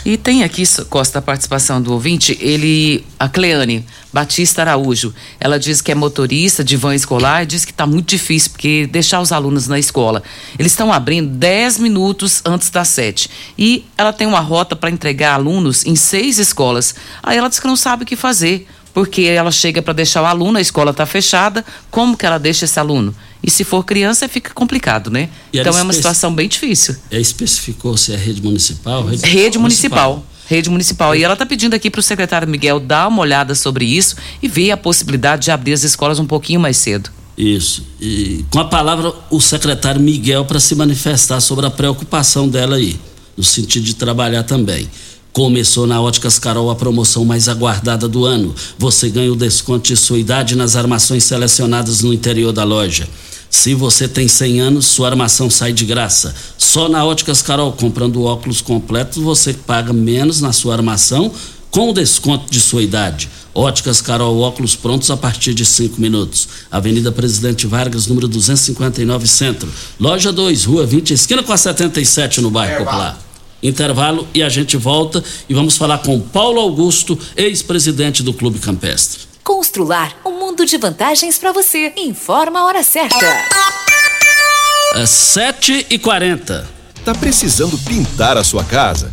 E tem aqui, Costa, a participação do ouvinte, ele, a Cleane Batista Araújo, ela diz que é motorista de van escolar e diz que está muito difícil, porque deixar os alunos na escola. Eles estão abrindo 10 minutos antes das 7. E ela tem uma rota para entregar alunos em seis escolas. Aí ela diz que não sabe o que fazer, porque ela chega para deixar o aluno, a escola está fechada, como que ela deixa esse aluno? E se for criança, fica complicado, né? E então ela é uma situação bem difícil. É, especificou se é rede municipal? Rede municipal. Rede municipal. E ela está pedindo aqui para o secretário Miguel dar uma olhada sobre isso e ver a possibilidade de abrir as escolas um pouquinho mais cedo. Isso. E com a palavra o secretário Miguel para se manifestar sobre a preocupação dela aí, no sentido de trabalhar também. Começou na Óticas Carol a promoção mais aguardada do ano. Você ganha o desconto de sua idade nas armações selecionadas no interior da loja. Se você tem 100 anos, sua armação sai de graça. Só na Óticas Carol, comprando óculos completos, você paga menos na sua armação com o desconto de sua idade. Óticas Carol, óculos prontos a partir de 5 minutos. Avenida Presidente Vargas, número 259, Centro. Loja 2, Rua 20, esquina com a 77, no bairro Popular. Intervalo e a gente volta e vamos falar com Paulo Augusto, ex-presidente do Clube Campestre. Constrular um mundo de vantagens para você. Informa a hora certa. É 7 e 40 Tá precisando pintar a sua casa?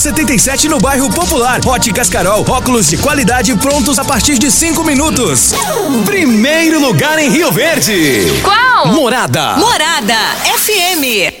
77 no bairro Popular. Óticas Carol, óculos de qualidade prontos a partir de 5 minutos. Primeiro lugar em Rio Verde. Qual? Morada. Morada FM.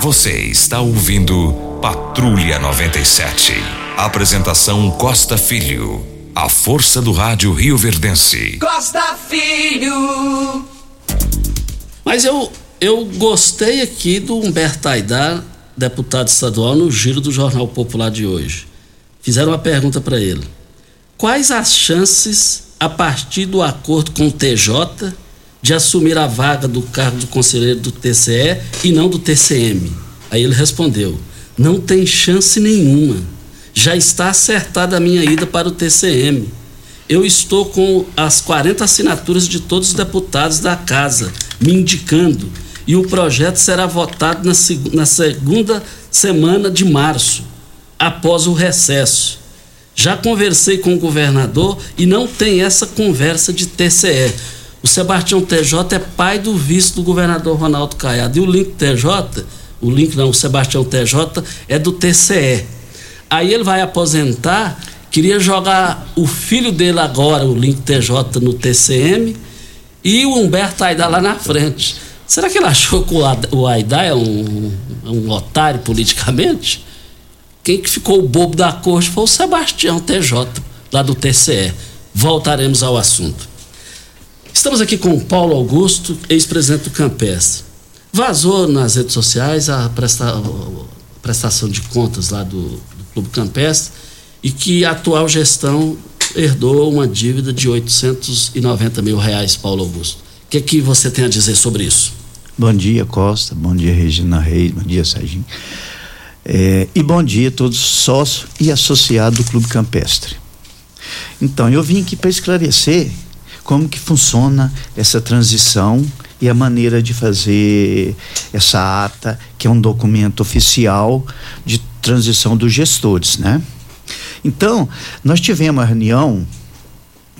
Você está ouvindo Patrulha 97. Apresentação Costa Filho. A força do rádio Rio Verdense. Costa Filho. Mas eu, eu gostei aqui do Humberto Aidar, deputado estadual, no giro do Jornal Popular de hoje. Fizeram uma pergunta para ele. Quais as chances, a partir do acordo com o TJ, de assumir a vaga do cargo de conselheiro do TCE e não do TCM? Aí ele respondeu: não tem chance nenhuma. Já está acertada a minha ida para o TCM. Eu estou com as 40 assinaturas de todos os deputados da casa me indicando e o projeto será votado na, seg na segunda semana de março, após o recesso. Já conversei com o governador e não tem essa conversa de TCE. O Sebastião TJ é pai do vice do governador Ronaldo Caiado. E o Link TJ, o Link não, o Sebastião TJ é do TCE. Aí ele vai aposentar, queria jogar o filho dele agora, o Link TJ, no TCM e o Humberto Aidar lá na frente. Será que ele achou que o Aidar é um, um otário politicamente? Quem que ficou o bobo da corte foi o Sebastião TJ, lá do TCE. Voltaremos ao assunto. Estamos aqui com o Paulo Augusto, ex-presidente do Campestre. Vazou nas redes sociais a, presta, a prestação de contas lá do, do Clube Campestre e que a atual gestão herdou uma dívida de 890 mil reais, Paulo Augusto. O que, é que você tem a dizer sobre isso? Bom dia, Costa. Bom dia, Regina Reis. Bom dia, Serginho. É, e bom dia a todos sócios e associados do Clube Campestre. Então, eu vim aqui para esclarecer como que funciona essa transição e a maneira de fazer essa ata, que é um documento oficial de transição dos gestores, né? Então, nós tivemos uma reunião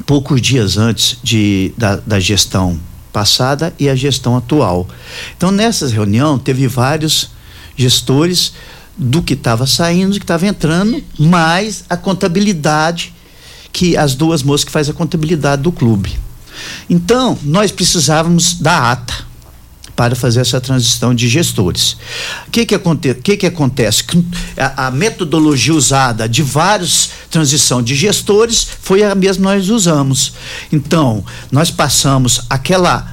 poucos dias antes de, da, da gestão passada e a gestão atual. Então, nessa reunião, teve vários gestores do que estava saindo, do que estava entrando, mais a contabilidade que as duas moças que faz a contabilidade do clube. Então, nós precisávamos da ata para fazer essa transição de gestores. O que que, aconte que, que acontece? A, a, metodologia usada de vários transição de gestores foi a mesma que nós usamos. Então, nós passamos aquela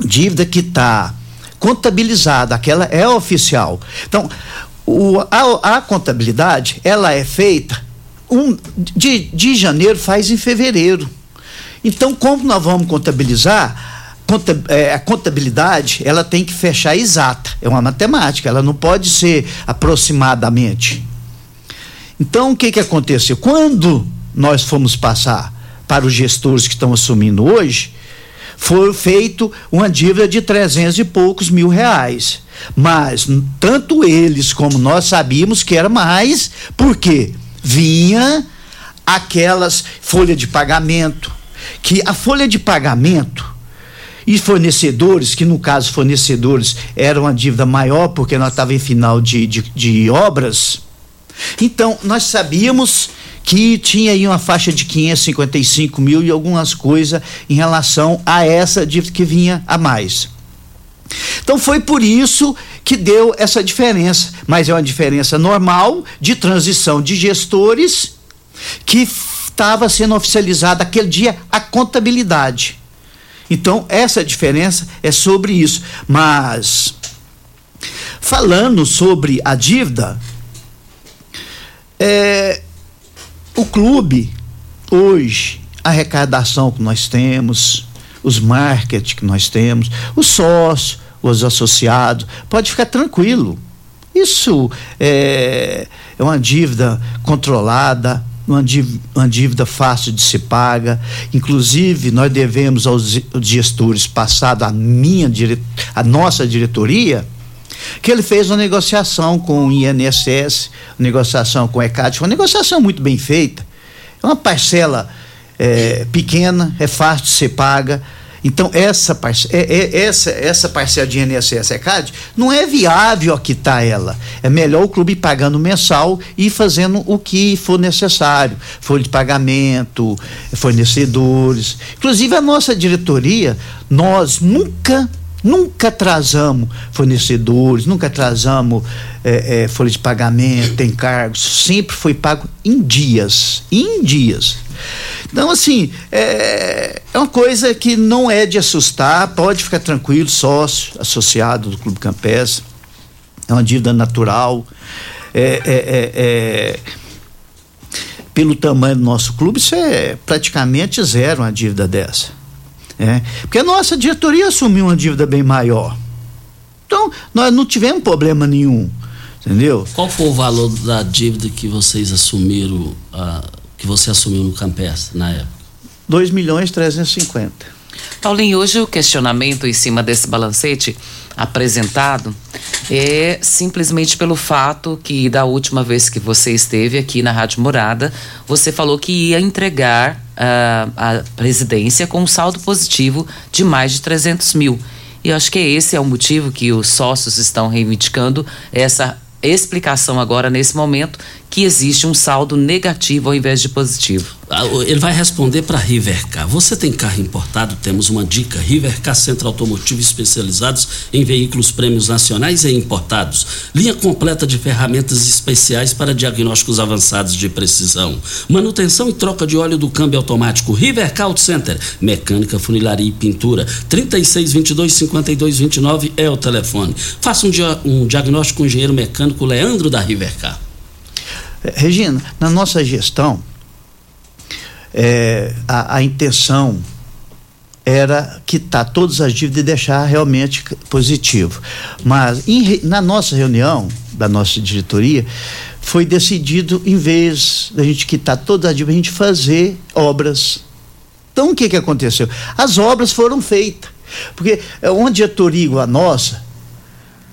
dívida que está contabilizada, aquela é oficial. Então, o, a, a contabilidade, ela é feita um, de, de janeiro faz em fevereiro. Então, como nós vamos contabilizar, é, a contabilidade ela tem que fechar exata, é uma matemática, ela não pode ser aproximadamente. Então o que que aconteceu? Quando nós fomos passar para os gestores que estão assumindo hoje, foi feito uma dívida de trezentos e poucos mil reais. Mas tanto eles como nós sabíamos que era mais, porque vinha aquelas folha de pagamento, que a folha de pagamento e fornecedores, que no caso fornecedores era uma dívida maior porque nós estávamos em final de, de, de obras. Então, nós sabíamos que tinha aí uma faixa de 555 mil e algumas coisas em relação a essa dívida que vinha a mais. Então foi por isso que deu essa diferença, mas é uma diferença normal de transição de gestores que estava sendo oficializada aquele dia a contabilidade. Então, essa diferença é sobre isso. Mas, falando sobre a dívida, é, o clube, hoje, a arrecadação que nós temos, os marketing que nós temos, os sócios, os associados, pode ficar tranquilo. Isso é, é uma dívida controlada, uma dívida, uma dívida fácil de se paga. Inclusive, nós devemos aos gestores passado, a minha a nossa diretoria, que ele fez uma negociação com o INSS, negociação com o ECAD, uma negociação muito bem feita. É uma parcela é, pequena, é fácil de ser paga então, essa, parce é, é, essa, essa parcela de INSS ECAD não é viável quitar ela. É melhor o clube pagando mensal e fazendo o que for necessário. Folha de pagamento, fornecedores. Inclusive, a nossa diretoria, nós nunca Nunca atrasamos fornecedores, nunca atrasamos é, é, folha de pagamento, encargos, sempre foi pago em dias, em dias. Então, assim, é, é uma coisa que não é de assustar, pode ficar tranquilo, sócio, associado do Clube Campestre, é uma dívida natural. É, é, é, é, pelo tamanho do nosso clube, isso é praticamente zero uma dívida dessa. É, porque a nossa diretoria assumiu uma dívida bem maior. Então, nós não tivemos problema nenhum. Entendeu? Qual foi o valor da dívida que vocês assumiram? Uh que você assumiu no Campestre na época? 2 milhões 350. Paulinho, hoje o questionamento em cima desse balancete apresentado é simplesmente pelo fato que da última vez que você esteve aqui na Rádio Morada, você falou que ia entregar uh, a presidência com um saldo positivo de mais de 300 mil. E eu acho que esse é o motivo que os sócios estão reivindicando essa explicação agora nesse momento que existe um saldo negativo ao invés de positivo. Ah, ele vai responder para Rivercar. Você tem carro importado? Temos uma dica. Rivercar Centro Automotivo especializados em veículos prêmios nacionais e importados. Linha completa de ferramentas especiais para diagnósticos avançados de precisão. Manutenção e troca de óleo do câmbio automático. Rivercar Auto Center. Mecânica, funilaria e pintura. 3622 5229 é o telefone. Faça um, dia, um diagnóstico com o engenheiro mecânico Leandro da Rivercar. Regina, na nossa gestão, é, a, a, intenção era quitar todas as dívidas e deixar realmente positivo. Mas em, na nossa reunião, da nossa diretoria, foi decidido, em vez da gente quitar todas as dívidas, a gente fazer obras. Então o que, que aconteceu? As obras foram feitas. Porque é uma diretoria igual a nossa,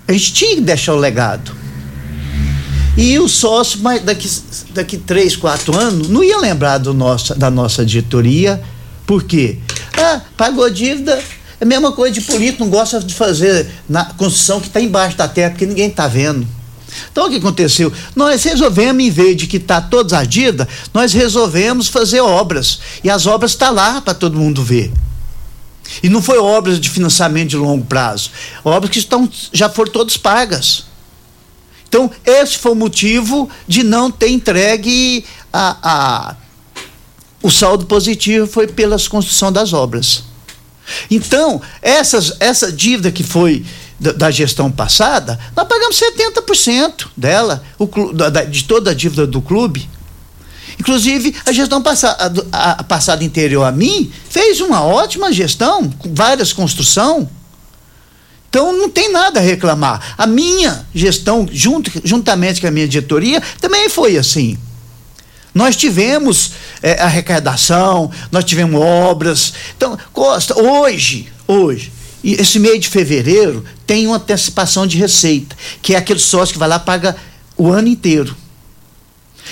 a gente tinha que deixar o legado. E o sócio, daqui, daqui três, quatro anos, não ia lembrar do nosso, da nossa diretoria. Por quê? Ah, pagou dívida, é a mesma coisa de político, não gosta de fazer na construção que está embaixo da terra, porque ninguém está vendo. Então o que aconteceu? Nós resolvemos, em vez de quitar todas as dívidas, nós resolvemos fazer obras. E as obras estão tá lá para todo mundo ver. E não foi obras de financiamento de longo prazo, obras que estão, já foram todas pagas. Então, esse foi o motivo de não ter entregue a, a o saldo positivo foi pela construção das obras. Então, essas, essa dívida que foi da, da gestão passada, nós pagamos 70% dela, o, da, de toda a dívida do clube. Inclusive, a gestão passada, a, a passada anterior a mim fez uma ótima gestão, com várias construções. Então não tem nada a reclamar. A minha gestão, junto, juntamente com a minha diretoria, também foi assim. Nós tivemos é, arrecadação, nós tivemos obras. Então, Costa, hoje, hoje, esse mês de fevereiro tem uma antecipação de receita, que é aquele sócio que vai lá paga o ano inteiro.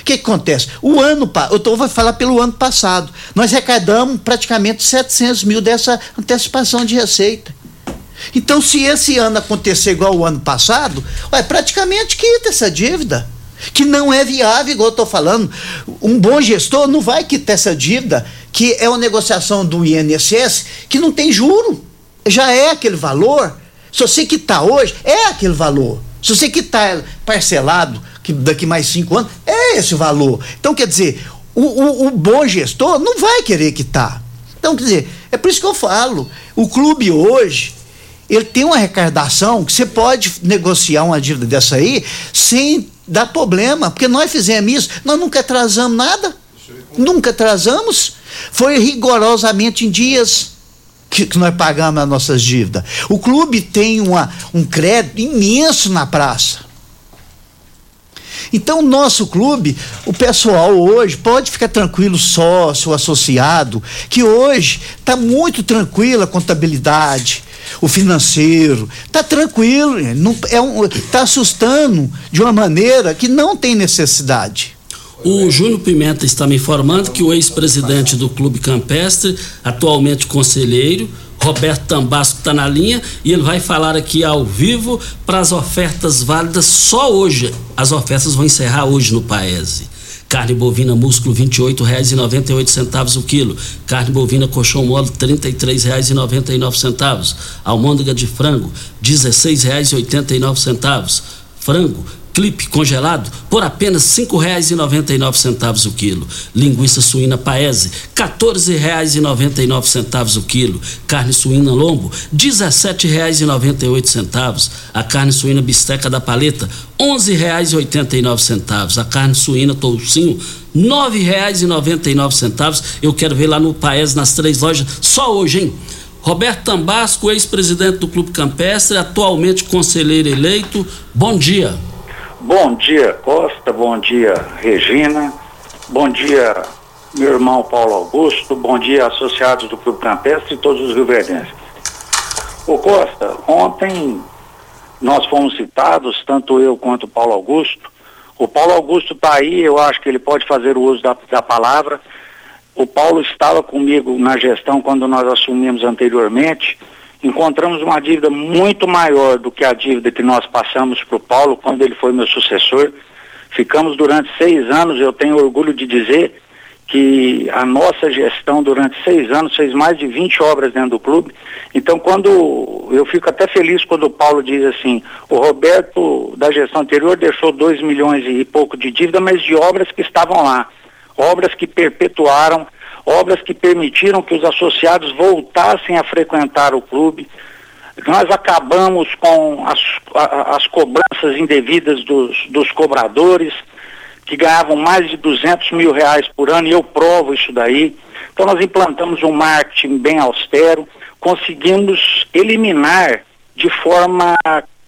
O que, que, acontece? O ano, eu tô, vou falar pelo ano passado, nós arrecadamos praticamente 700 mil dessa antecipação de receita. Então, se esse ano acontecer igual o ano passado, ué, praticamente quita essa dívida. Que não é viável, igual eu estou falando. Um bom gestor não vai quitar essa dívida, que é uma negociação do INSS, que não tem juro. Já é aquele valor. Se você quitar hoje, é aquele valor. Se você quitar parcelado, que daqui mais cinco anos, é esse valor. Então, quer dizer, o, o, o bom gestor não vai querer quitar. Então, quer dizer, é por isso que eu falo. O clube hoje, ele tem uma arrecadação que você pode negociar uma dívida dessa aí sem dar problema, porque nós fizemos isso, nós nunca atrasamos nada, nunca atrasamos, foi rigorosamente em dias que, que nós pagamos as nossas dívidas. O clube tem uma, um crédito imenso na praça. Então, nosso clube, o pessoal hoje pode ficar tranquilo, sócio, associado, que hoje está muito tranquila a contabilidade, o financeiro, está tranquilo, não, é um, tá assustando de uma maneira que não tem necessidade. O Júnior Pimenta está me informando que o ex-presidente do Clube Campestre, atualmente conselheiro, Roberto Tambasco está na linha e ele vai falar aqui ao vivo para as ofertas válidas só hoje. As ofertas vão encerrar hoje no Paese. Carne bovina músculo R$ 28,98 o quilo. Carne bovina colchão mole R$ 33,99. Almôndega de frango R$ 16,89. Frango clipe congelado por apenas nove centavos o quilo. Linguiça suína paese, nove centavos o quilo. Carne suína lombo, oito centavos. A carne suína bisteca da paleta, nove centavos. A carne suína toucinho, nove centavos. Eu quero ver lá no paese nas três lojas, só hoje, hein? Roberto Tambasco, ex-presidente do Clube Campestre, atualmente conselheiro eleito. Bom dia. Bom dia, Costa. Bom dia, Regina. Bom dia, meu irmão Paulo Augusto. Bom dia, associados do Clube Campestre e todos os rioverdenses. Ô Costa, ontem nós fomos citados, tanto eu quanto o Paulo Augusto. O Paulo Augusto está aí, eu acho que ele pode fazer o uso da, da palavra. O Paulo estava comigo na gestão quando nós assumimos anteriormente encontramos uma dívida muito maior do que a dívida que nós passamos para o Paulo quando ele foi meu sucessor. Ficamos durante seis anos, eu tenho orgulho de dizer que a nossa gestão durante seis anos fez mais de 20 obras dentro do clube. Então, quando eu fico até feliz quando o Paulo diz assim, o Roberto da gestão anterior deixou dois milhões e pouco de dívida, mas de obras que estavam lá, obras que perpetuaram obras que permitiram que os associados voltassem a frequentar o clube. Nós acabamos com as, as cobranças indevidas dos, dos cobradores, que ganhavam mais de 200 mil reais por ano, e eu provo isso daí. Então, nós implantamos um marketing bem austero, conseguimos eliminar de forma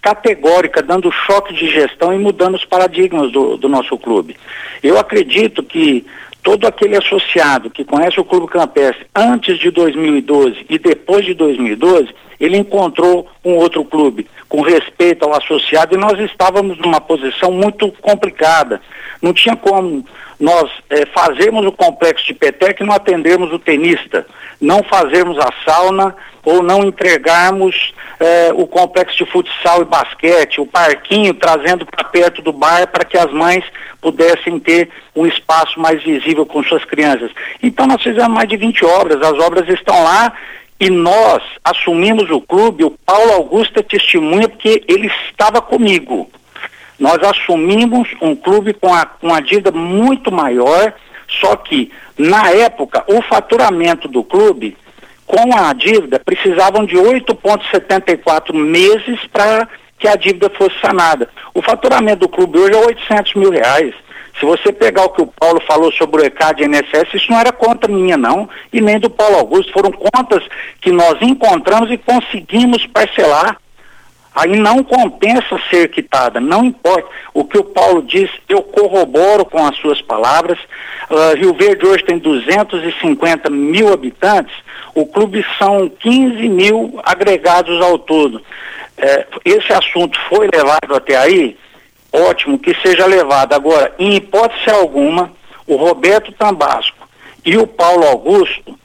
categórica, dando choque de gestão e mudando os paradigmas do, do nosso clube. Eu acredito que todo aquele associado que conhece o Clube Campestre antes de 2012 e depois de 2012, ele encontrou um outro clube com respeito ao associado e nós estávamos numa posição muito complicada. Não tinha como nós é, fazermos o complexo de petec e não atendermos o tenista, não fazermos a sauna ou não entregarmos é, o complexo de futsal e basquete, o parquinho trazendo para perto do bar para que as mães pudessem ter um espaço mais visível com suas crianças. Então nós fizemos mais de 20 obras, as obras estão lá e nós assumimos o clube, o Paulo Augusto é testemunha porque ele estava comigo. Nós assumimos um clube com a, com a dívida muito maior, só que, na época, o faturamento do clube, com a dívida, precisavam de 8,74 meses para que a dívida fosse sanada. O faturamento do clube hoje é 800 mil reais. Se você pegar o que o Paulo falou sobre o ECAD e INSS, isso não era conta minha, não, e nem do Paulo Augusto. Foram contas que nós encontramos e conseguimos parcelar aí não compensa ser quitada, não importa. O que o Paulo diz, eu corroboro com as suas palavras. Uh, Rio Verde hoje tem 250 mil habitantes, o clube são 15 mil agregados ao todo. É, esse assunto foi levado até aí, ótimo que seja levado. Agora, em hipótese alguma, o Roberto Tambasco e o Paulo Augusto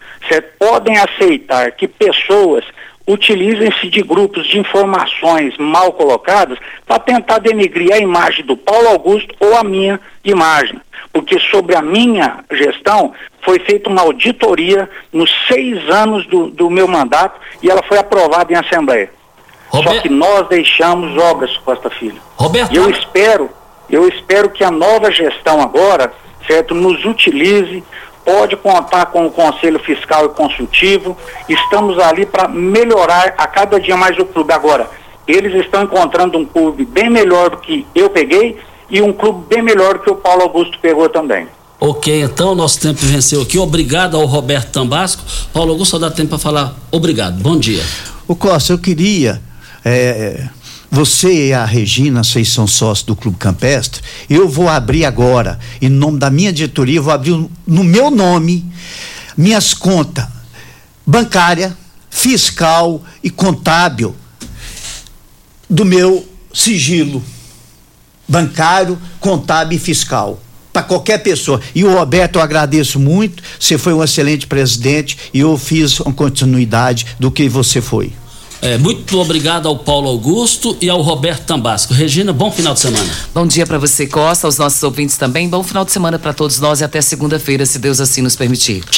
podem aceitar que pessoas utilizem-se de grupos de informações mal colocadas para tentar denegrir a imagem do Paulo Augusto ou a minha imagem. Porque sobre a minha gestão foi feita uma auditoria nos seis anos do, do meu mandato e ela foi aprovada em Assembleia. Roberto... Só que nós deixamos obras, Costa Filho. Roberto... E eu espero, eu espero que a nova gestão agora, certo, nos utilize pode contar com o Conselho Fiscal e Consultivo. Estamos ali para melhorar a cada dia mais o clube. Agora, eles estão encontrando um clube bem melhor do que eu peguei e um clube bem melhor do que o Paulo Augusto pegou também. Ok, então nosso tempo venceu aqui. Obrigado ao Roberto Tambasco. Paulo Augusto, só dá tempo para falar obrigado. Bom dia. O Costa, eu queria é, você e a Regina, vocês são sócios do Clube Campestre. Eu vou abrir agora, em nome da minha diretoria, vou abrir no meu nome minhas contas bancária, fiscal e contábil do meu sigilo bancário, contábil e fiscal para qualquer pessoa. E o Roberto, eu agradeço muito. Você foi um excelente presidente e eu fiz uma continuidade do que você foi. É, muito obrigado ao Paulo Augusto e ao Roberto Tambasco. Regina, bom final de semana. Bom dia para você, Costa, aos nossos ouvintes também. Bom final de semana para todos nós e até segunda-feira, se Deus assim nos permitir. Tchau.